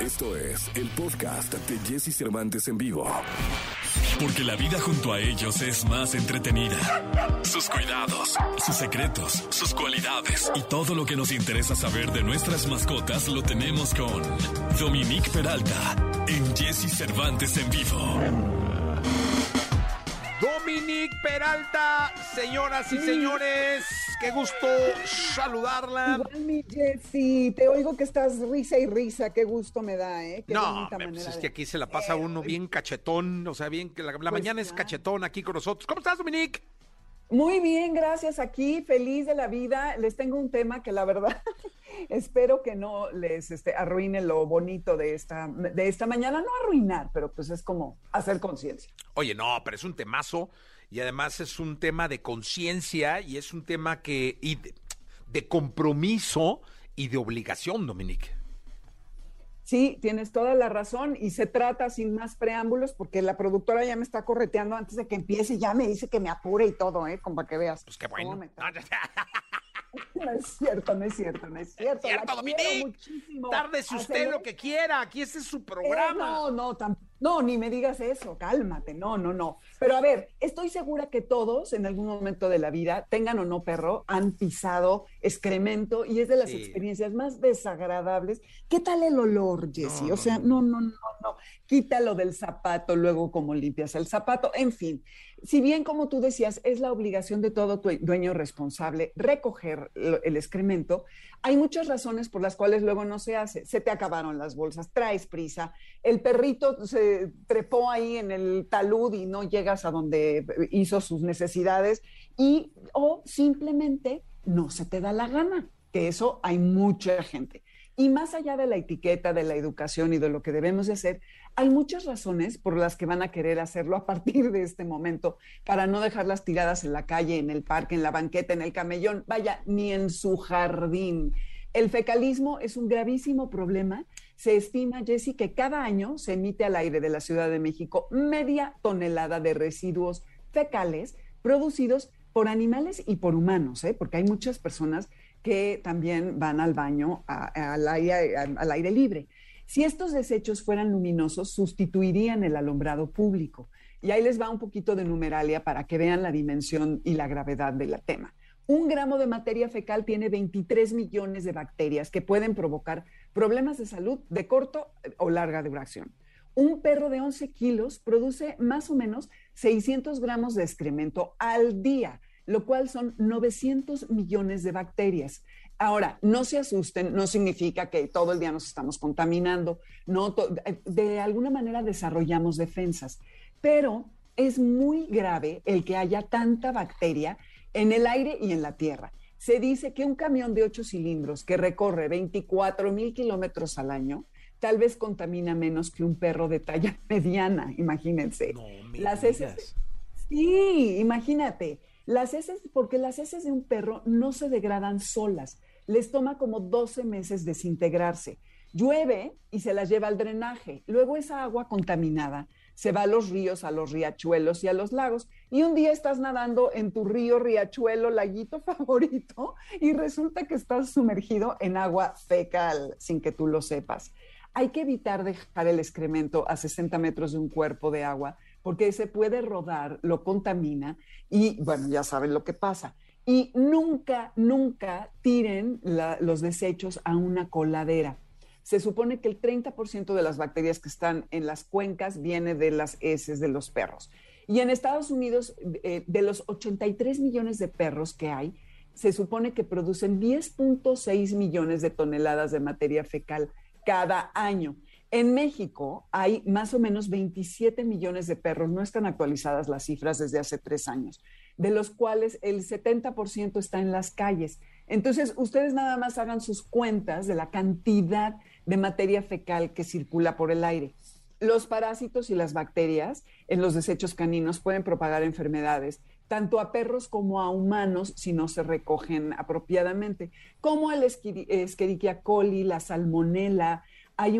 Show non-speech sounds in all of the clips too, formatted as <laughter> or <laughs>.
Esto es el podcast de Jesse Cervantes en vivo. Porque la vida junto a ellos es más entretenida. Sus cuidados, sus secretos, sus cualidades y todo lo que nos interesa saber de nuestras mascotas lo tenemos con Dominique Peralta en Jesse Cervantes en vivo. Dominique Peralta, señoras y señores, qué gusto saludarla. Igual mi Jessy, te oigo que estás risa y risa, qué gusto me da, ¿eh? Qué No, pues es de- que aquí se la pasa uno bien cachetón, o sea, bien que la, la Pues mañana es cachetón aquí con nosotros. ¿Cómo estás, Dominique? Muy bien, gracias. Aquí, feliz de la vida. Les tengo un tema que la verdad espero que no les este, arruine lo bonito de esta, de esta mañana. No arruinar, pero pues es como hacer conciencia. Oye, no, pero es un temazo y además es un tema de conciencia y es un tema que y de, de compromiso y de obligación, Dominique. Sí, tienes toda la razón y se trata sin más preámbulos porque la productora ya me está correteando antes de que empiece y ya me dice que me apure y todo, ¿eh? Como para que veas. Pues qué bueno. <laughs> No es cierto, no es cierto, no es cierto. Cierto, Dominique. Tárdese usted lo que quiera, aquí este es su Eh, programa. no, no, tam- no, ni me digas eso, cálmate, no, no, no. Pero a ver, estoy segura que todos en algún momento de la vida, tengan o no perro, han pisado excremento y es de las Sí. experiencias más desagradables. ¿Qué tal el olor, Jessy? No, o sea, no, no, no, no. Quítalo del zapato, luego cómo limpias el zapato, en fin. Si bien, como tú decías, es la obligación de todo dueño responsable recoger el excremento, hay muchas razones por las cuales luego no se hace. Se te acabaron las bolsas, traes prisa, el perrito se trepó ahí en el talud y no llegas a donde hizo sus necesidades y o simplemente no se te da la gana, que eso hay mucha gente. Y más allá de la etiqueta, de la educación y de lo que debemos de hacer, hay muchas razones por las que van a querer hacerlo a partir de este momento para no dejarlas tiradas en la calle, en el parque, en la banqueta, en el camellón, vaya, ni en su jardín. El fecalismo es un gravísimo problema. Se estima, Jessy, que cada año se emite al aire de la Ciudad de México media tonelada de residuos fecales producidos por animales y por humanos, ¿eh? porque hay muchas personas que también van al baño al aire, al aire libre. Si estos desechos fueran luminosos, sustituirían el alumbrado público. Y ahí les va un poquito de numeralia para que vean la dimensión y la gravedad del tema. Un gramo de materia fecal tiene 23 millones de bacterias que pueden provocar problemas de salud de corto o larga duración. Un perro de 11 kilos produce más o menos 600 gramos de excremento al día, lo cual son 900 millones de bacterias. Ahora, no se asusten, no significa que todo el día nos estamos contaminando, no to- de alguna manera desarrollamos defensas, pero es muy grave el que haya tanta bacteria en el aire y en la tierra. Se dice que un camión de ocho cilindros que recorre 24 mil kilómetros al año tal vez contamina menos que un perro de talla <laughs> mediana, imagínense. No me Las heces, sí, imagínate. Las heces, porque las heces de un perro no se degradan solas, les toma como 12 meses desintegrarse. Llueve y se las lleva al drenaje. Luego esa agua contaminada se va a los ríos, a los riachuelos y a los lagos. Y un día estás nadando en tu río, riachuelo, laguito <laughs> favorito y resulta que estás sumergido en agua fecal sin que tú lo sepas. Hay que evitar dejar el excremento a 60 metros de un cuerpo de agua porque se puede rodar, lo contamina y bueno, ya saben lo que pasa. Y nunca, nunca tiren los desechos a una coladera. Se supone que el 30% de las bacterias que están en las cuencas viene de las heces de los perros. Y en Estados Unidos, eh, de los 83 millones de perros que hay, se supone que producen 10.6 millones de toneladas de materia fecal cada año. En México hay más o menos 27 millones de perros, no están actualizadas las cifras desde hace tres años, de los cuales el 70% está en las calles. Entonces, ustedes nada más hagan sus cuentas de la cantidad de materia fecal que circula por el aire. Los parásitos y las bacterias en los desechos caninos pueden propagar enfermedades tanto a perros como a humanos si no se recogen apropiadamente, como el Escheri- Escherichia coli, la salmonela. Hay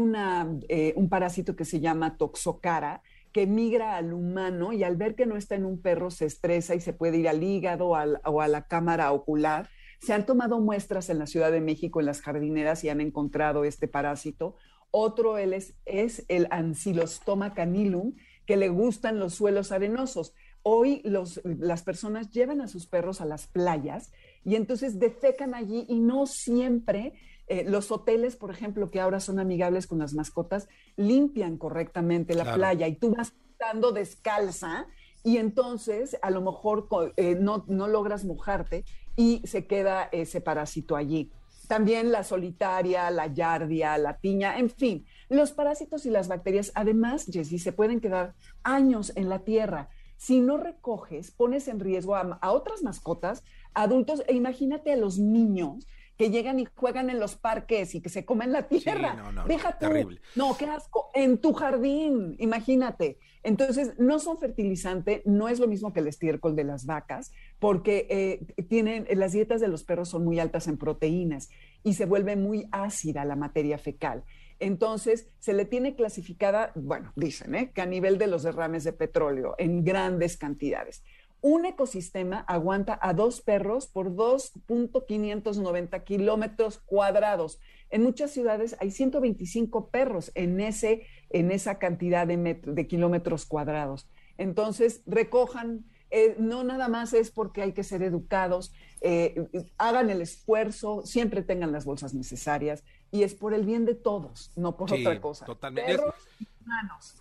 eh, un parásito que se llama toxocara que migra al humano y al ver que no está en un perro se estresa y se puede ir al hígado o a la cámara ocular. Se han tomado muestras en la Ciudad de México, en las jardineras, y han encontrado este parásito. Otro es, es el Ancylostoma canilum, que le gustan los suelos arenosos. Hoy los, las personas llevan a sus perros a las playas y entonces defecan allí y no siempre eh, los hoteles, por ejemplo, que ahora son amigables con las mascotas, limpian correctamente la playa y tú vas estando descalza y entonces a lo mejor eh, no, no, logras mojarte y se queda ese parásito allí. También la solitaria, la yardia, la tiña, en fin, los parásitos y las bacterias, además, Jessie, se pueden quedar años en la tierra. Si no recoges, pones en riesgo a, a otras mascotas, adultos, e imagínate a los niños que llegan y juegan en los parques y que se comen la tierra. no, no, Deja terrible. No, qué asco. En tu jardín, imagínate. Entonces, no son fertilizante, no es lo mismo que el estiércol de las vacas, porque eh, tienen, las dietas de los perros son muy altas en proteínas y se vuelve muy ácida la materia fecal. Entonces, se le tiene clasificada, bueno, dicen, ¿eh? que a nivel de los derrames de petróleo en grandes cantidades un ecosistema aguanta a dos perros por 2.590 kilómetros cuadrados. En muchas ciudades hay 125 perros en, ese, en esa cantidad de, de kilómetros cuadrados. Entonces, recojan, eh, no nada más es porque hay que ser educados, eh, hagan el esfuerzo, siempre tengan las bolsas necesarias y es por el bien de todos, no por otra cosa. Totalmente.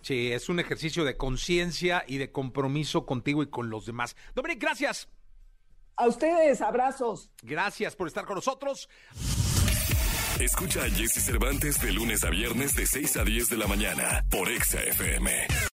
Sí, es un ejercicio de conciencia y de compromiso contigo y con los demás. Dominic, gracias. A ustedes, abrazos. Gracias por estar con nosotros. Escucha a Jesse Cervantes de lunes a viernes de 6 a 10 de la mañana por Exa FM.